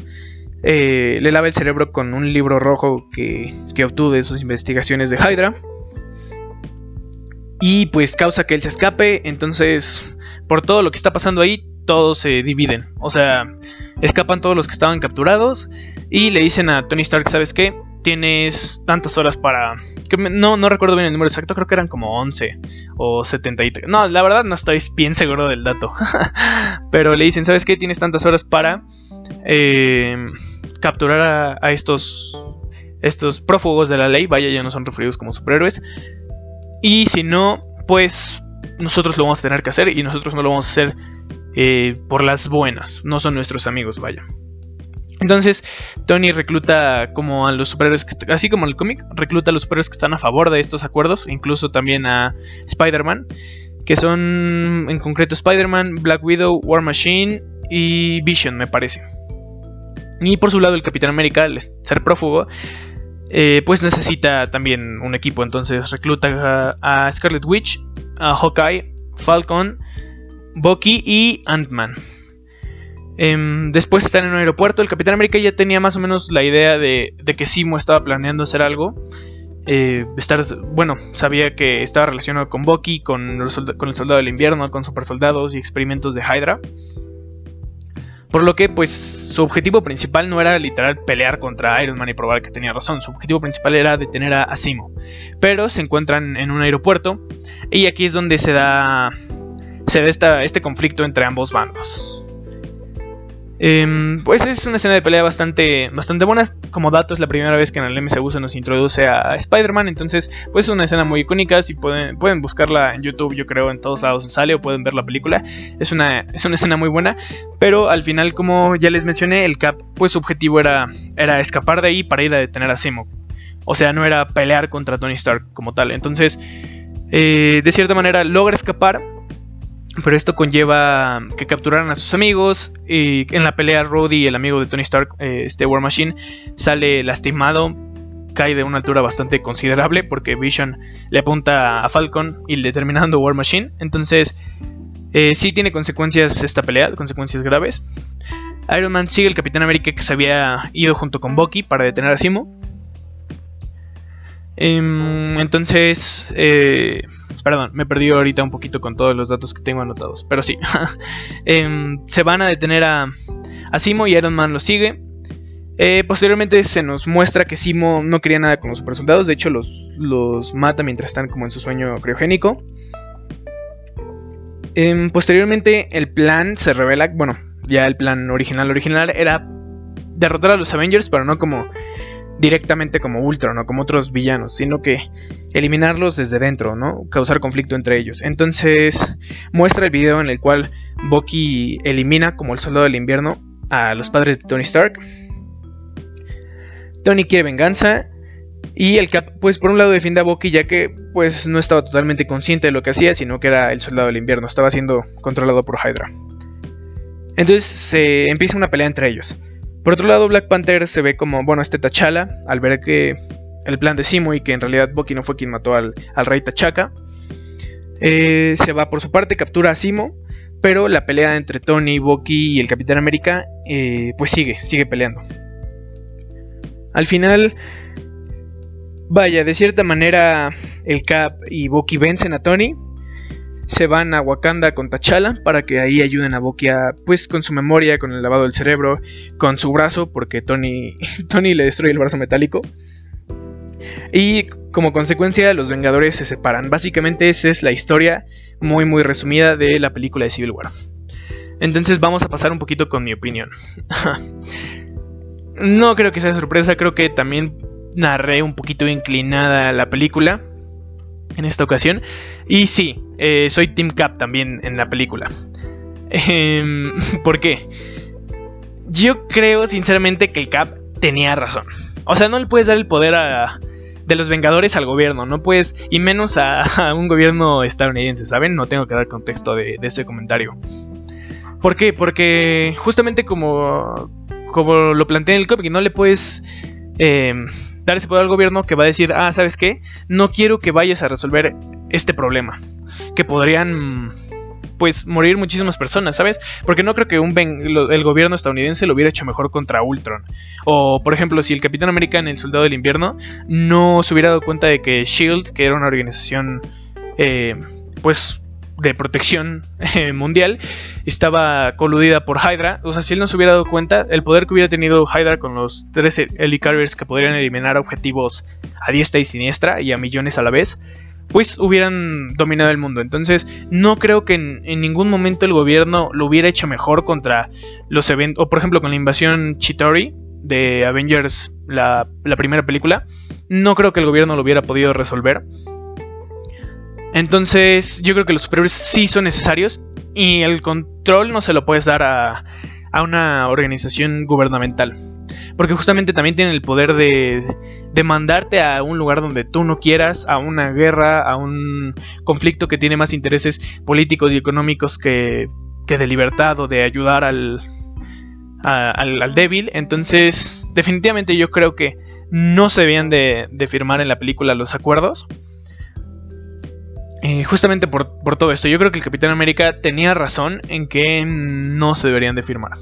Eh, le lava el cerebro con un libro rojo que, que obtuvo de sus investigaciones de Hydra. Y pues causa que él se escape. Entonces por todo lo que está pasando ahí, todos se dividen. O sea, escapan todos los que estaban capturados y le dicen a Tony Stark, ¿sabes qué? Tienes tantas horas para... No, no recuerdo bien el número exacto, creo que eran como 11 o 73. No, la verdad no estoy bien seguro del dato. Pero le dicen, ¿sabes qué? Tienes tantas horas para eh, capturar a, a estos, estos prófugos de la ley. Vaya, ya no son referidos como superhéroes. Y si no, pues nosotros lo vamos a tener que hacer y nosotros no lo vamos a hacer eh, por las buenas. No son nuestros amigos, vaya. Entonces, Tony recluta como a los superhéroes, que, así como en el cómic, recluta a los superhéroes que están a favor de estos acuerdos, incluso también a Spider-Man, que son en concreto Spider-Man, Black Widow, War Machine y Vision, me parece. Y por su lado, el Capitán América, al ser prófugo, eh, pues necesita también un equipo, entonces recluta a Scarlet Witch Hawkeye, Falcon, Bucky y Ant-Man. Em, después de estar en un aeropuerto, el Capitán América ya tenía más o menos la idea de, que Simo estaba planeando hacer algo. Eh, estar, bueno, sabía que estaba relacionado con Bucky, con, con el Soldado del Invierno, con super soldados y experimentos de Hydra. Por lo que, pues, su objetivo principal no era literal pelear contra Iron Man y probar que tenía razón. Su objetivo principal era detener a, Simo. Pero se encuentran en un aeropuerto y aquí es donde se da, se da este conflicto entre ambos bandos. Em, pues es una escena de pelea bastante, bastante buena. Como dato, es la primera vez que en el MCU se nos introduce a Spider-Man. Entonces, pues es una escena muy icónica. Si pueden, pueden buscarla en YouTube, yo creo, en todos lados sale o pueden ver la película. Es una, es una escena muy buena. Pero al final, como ya les mencioné, el Cap, pues su objetivo era, era escapar de ahí para ir a detener a Simo. O sea, no era pelear contra Tony Stark como tal. Entonces, eh, de cierta manera, logra escapar pero esto conlleva que capturaran a sus amigos. Y en la pelea, Rhodey, el amigo de Tony Stark, eh, este War Machine, sale lastimado. Cae de una altura bastante considerable porque Vision le apunta a Falcon y le terminando War Machine. Entonces, eh, sí tiene consecuencias esta pelea, consecuencias graves. Iron Man sigue el Capitán América que se había ido junto con Bucky para detener a Simo. Em, entonces, eh, Perdón, me perdí ahorita un poquito con todos los datos que tengo anotados. Pero sí. Em, se van a detener a, a Simo y Iron Man lo sigue. Eh, posteriormente se nos muestra que Simo no quería nada con los super soldados. De hecho, los, los mata mientras están como en su sueño criogénico. Em, posteriormente el plan se revela, bueno, ya el plan original original era derrotar a los Avengers, pero no como directamente como Ultron o como otros villanos, sino que eliminarlos desde dentro, ¿no? Causar conflicto entre ellos. Entonces muestra el video en el cual Bucky elimina como el soldado del invierno a los padres de Tony Stark. Tony quiere venganza y el Cap, pues por un lado defiende a Bucky ya que pues no estaba totalmente consciente de lo que hacía, sino que era el soldado del invierno, estaba siendo controlado por Hydra. Entonces se empieza una pelea entre ellos. Por otro lado, Black Panther se ve como, bueno, este T'Challa, al ver que el plan de Simo y que en realidad Bucky no fue quien mató al, rey T'Chaka, eh, se va por su parte, captura a Simo, pero la pelea entre Tony, Bucky y el Capitán América, eh, pues sigue, sigue peleando. Al final, vaya, de cierta manera, el Cap y Bucky vencen a Tony, se van a Wakanda con T'Challa para que ahí ayuden a Bucky pues con su memoria, con el lavado del cerebro, con su brazo, porque Tony, Tony le destruye el brazo metálico. Y como consecuencia los Vengadores se separan. Básicamente esa es la historia muy muy resumida de la película de Civil War. Entonces vamos a pasar un poquito con mi opinión. no creo que sea sorpresa, creo que también narré un poquito inclinada la película en esta ocasión. Y sí, eh, soy Team Cap también en la película. Em, ¿Por qué? Yo creo sinceramente que el Cap tenía razón. O sea, no le puedes dar el poder a, de los Vengadores al gobierno, no puedes, y menos a, un gobierno estadounidense, ¿saben? No tengo que dar contexto de, de este comentario. ¿Por qué? Porque justamente como, como lo planteé en el cómic, no le puedes eh, dar ese poder al gobierno que va a decir, ah, ¿sabes qué? No quiero que vayas a resolver este problema. Que podrían, pues, morir muchísimas personas, ¿sabes? Porque no creo que un el gobierno estadounidense lo hubiera hecho mejor contra Ultron. O, por ejemplo, si el Capitán América en El Soldado del Invierno no se hubiera dado cuenta de que Shield, que era una organización, eh, pues, de protección eh, mundial estaba coludida por Hydra. O sea, si él no se hubiera dado cuenta, el poder que hubiera tenido Hydra con los tres Helicarriers que podrían eliminar objetivos a diestra y siniestra y a millones a la vez, pues hubieran dominado el mundo. Entonces, no creo que en, ningún momento el gobierno lo hubiera hecho mejor contra los eventos, o por ejemplo con la invasión Chitori de Avengers, la, primera película. No creo que el gobierno lo hubiera podido resolver. Entonces, yo creo que los superhéroes sí son necesarios y el control no se lo puedes dar a, una organización gubernamental. Porque justamente también tienen el poder de, de, mandarte a un lugar donde tú no quieras, a una guerra, a un conflicto que tiene más intereses políticos y económicos que, que de libertad o de ayudar al, débil. Entonces, definitivamente yo creo que no se debían de, de firmar en la película los acuerdos. Eh, justamente por, todo esto, yo creo que el Capitán América tenía razón en que no se deberían de firmar.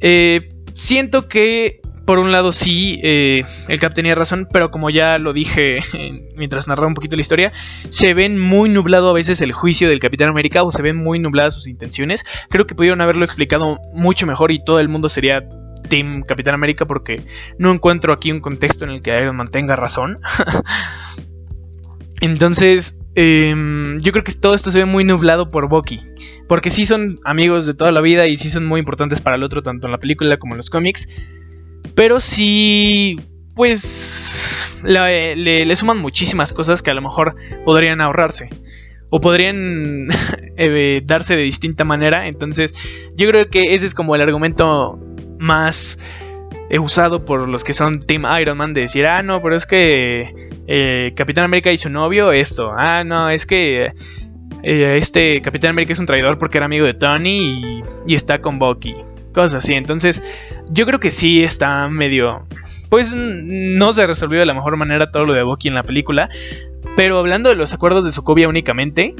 Eh, siento que, por un lado, sí, eh, el Cap tenía razón, pero como ya lo dije mientras narraba un poquito la historia, se ven muy nublado a veces el juicio del Capitán América o se ven muy nubladas sus intenciones. Creo que pudieron haberlo explicado mucho mejor y todo el mundo sería Team Capitán América porque no encuentro aquí un contexto en el que Iron Man tenga razón. Entonces, em, yo creo que todo esto se ve muy nublado por Bucky. Porque sí son amigos de toda la vida y sí son muy importantes para el otro, tanto en la película como en los cómics. Pero sí, pues, le, suman muchísimas cosas que a lo mejor podrían ahorrarse. O podrían eh, darse de distinta manera. Entonces, yo creo que ese es como el argumento más He usado por los que son Team Iron Man de decir, ah, no, pero es que eh, Capitán América y su novio, esto. Ah, no, es que eh, este Capitán América es un traidor porque era amigo de Tony y, está con Bucky. Cosas así. Entonces, yo creo que sí está medio. Pues no se resolvió de la mejor manera todo lo de Bucky en la película. Pero hablando de los acuerdos de Sokovia únicamente,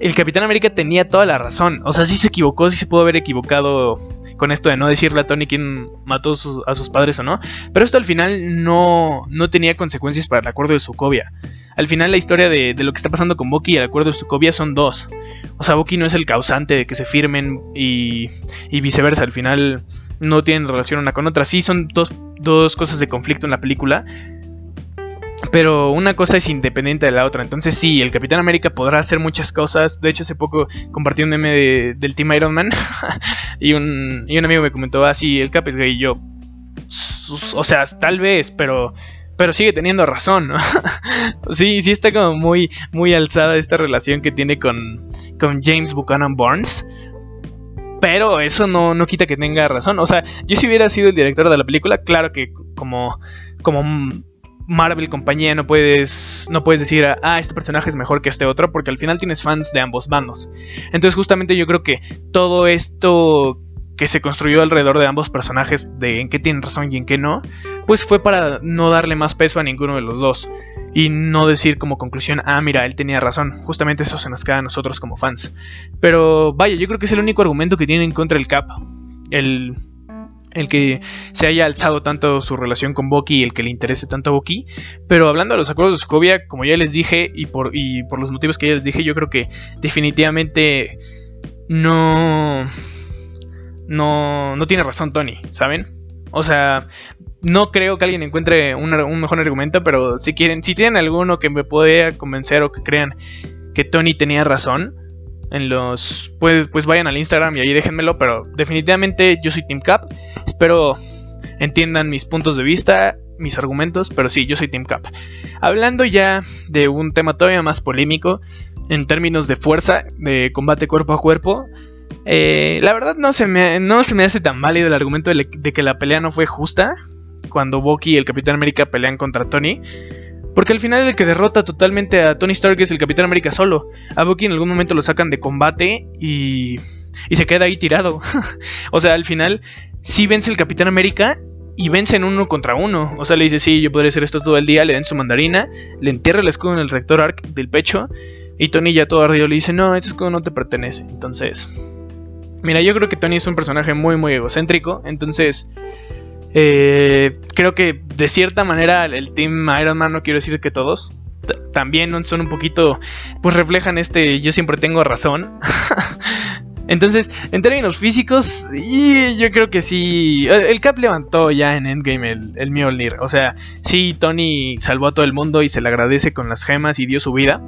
el Capitán América tenía toda la razón. O sea, sí se equivocó, sí se pudo haber equivocado con esto de no decirle a Tony quién mató a sus padres o no. Pero esto al final no, no tenía consecuencias para el acuerdo de Sokovia. Al final la historia de, lo que está pasando con Bucky y el acuerdo de Sokovia son dos. O sea, Bucky no es el causante de que se firmen y, y viceversa. Al final no tienen relación una con otra. Sí son dos, dos cosas de conflicto en la película Pero una cosa es independiente de la otra. Entonces sí, el Capitán América podrá hacer muchas cosas. De hecho, hace poco compartí un meme del Team Iron Man. y, un, y un amigo me comentó, ah, sí, el Cap es gay. Y yo, o sea, tal vez, pero pero sigue teniendo razón, ¿no? sí, sí está como muy, muy alzada esta relación que tiene con, con James Buchanan Barnes. Pero eso no, no quita que tenga razón. O sea, yo si hubiera sido el director de la película, claro que como, como Marvel compañía no puedes no puedes decir ah este personaje es mejor que este otro porque al final tienes fans de ambos bandos entonces justamente yo creo que todo esto que se construyó alrededor de ambos personajes, de en qué tienen razón y en qué no, pues fue para no darle más peso a ninguno de los dos. Y no decir como conclusión, ah, mira, él tenía razón. Justamente eso se nos queda a nosotros como fans. Pero vaya, yo creo que es el único argumento que tienen contra el Cap. El, el que se haya alzado tanto su relación con Bucky y el que le interese tanto a Bucky. Pero hablando de los acuerdos de Sokovia, como ya les dije, y por, y por los motivos que ya les dije, yo creo que definitivamente no no, no tiene razón Tony, ¿saben? O sea, no creo que alguien encuentre un, mejor argumento, pero si quieren, si tienen alguno que me pueda convencer o que crean que Tony tenía razón, en los pues, pues vayan al Instagram y ahí déjenmelo, pero definitivamente yo soy Team Cap. Espero entiendan mis puntos de vista, mis argumentos, pero sí, yo soy Team Cap. Hablando ya de un tema todavía más polémico en términos de fuerza, de combate cuerpo a cuerpo, eh, la verdad no se, me, no se me hace tan válido el argumento de, que la pelea no fue justa cuando Bucky y el Capitán América pelean contra Tony. Porque al final el que derrota totalmente a Tony Stark es el Capitán América solo. A Bucky en algún momento lo sacan de combate y, y se queda ahí tirado. o sea, al final sí vence el Capitán América y vencen uno contra uno. O sea, le dice, sí, yo podría hacer esto todo el día, le den su mandarina, le entierra el escudo en el rector arc del pecho y Tony ya todo arriba le dice, no, ese escudo no te pertenece. Entonces, Mira, yo creo que Tony es un personaje muy, muy egocéntrico. Entonces, eh, creo que de cierta manera el Team Iron Man, no quiero decir que todos, también son un poquito, pues reflejan este, yo siempre tengo razón. Entonces, en términos físicos, y yo creo que sí. El Cap levantó ya en Endgame el, el Mjolnir. O sea, sí, Tony salvó a todo el mundo y se le agradece con las gemas y dio su vida.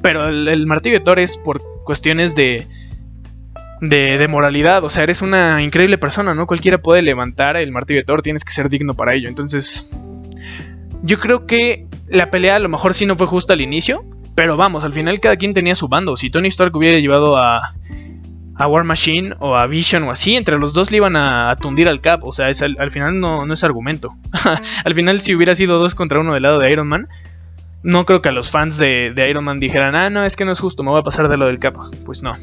Pero el, el martillo de Thor por cuestiones de, de, moralidad. O sea, eres una increíble persona, ¿no? Cualquiera puede levantar el martillo de Thor, tienes que ser digno para ello. Entonces, yo creo que la pelea a lo mejor sí no fue justa al inicio, pero vamos, al final cada quien tenía su bando. Si Tony Stark hubiera llevado a, a War Machine o a Vision o así, entre los dos le iban a, tundir al Cap. O sea, al, final no, no, es argumento. al final, si hubiera sido dos contra uno del lado de Iron Man, no creo que a los fans de, de Iron Man dijeran, ah, no, es que no es justo, me voy a pasar de lo del Cap. Pues no.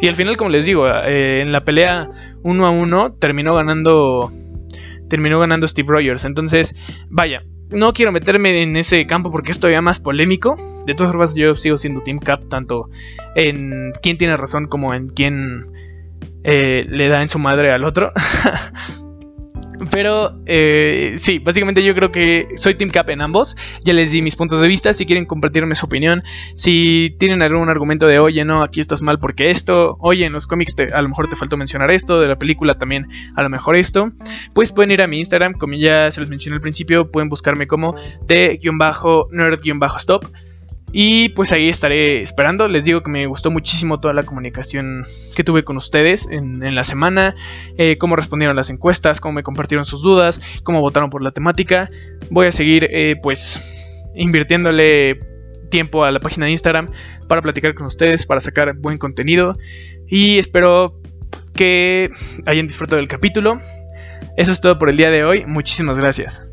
Y al final, como les digo, eh, en la pelea uno a uno terminó ganando. Terminó ganando Steve Rogers. Entonces, vaya, no quiero meterme en ese campo porque es todavía más polémico. De todas formas, yo sigo siendo Team Cap, tanto en quién tiene razón como en quién eh, le da en su madre al otro. Pero eh, sí, básicamente yo creo que soy Team Cap en ambos. Ya les di mis puntos de vista. Si quieren compartirme su opinión, si tienen algún argumento de oye, no, aquí estás mal porque esto, oye, en los cómics a lo mejor te faltó mencionar esto, de la película también a lo mejor esto, pues pueden ir a mi Instagram, como ya se los mencioné al principio, pueden buscarme como de-nerd-stop. Y pues ahí estaré esperando. Les digo que me gustó muchísimo toda la comunicación que tuve con ustedes en, la semana. Eh, cómo respondieron las encuestas, cómo me compartieron sus dudas, cómo votaron por la temática. Voy a seguir eh, pues invirtiéndole tiempo a la página de Instagram para platicar con ustedes, para sacar buen contenido. Y espero que hayan disfrutado del capítulo. Eso es todo por el día de hoy. Muchísimas gracias.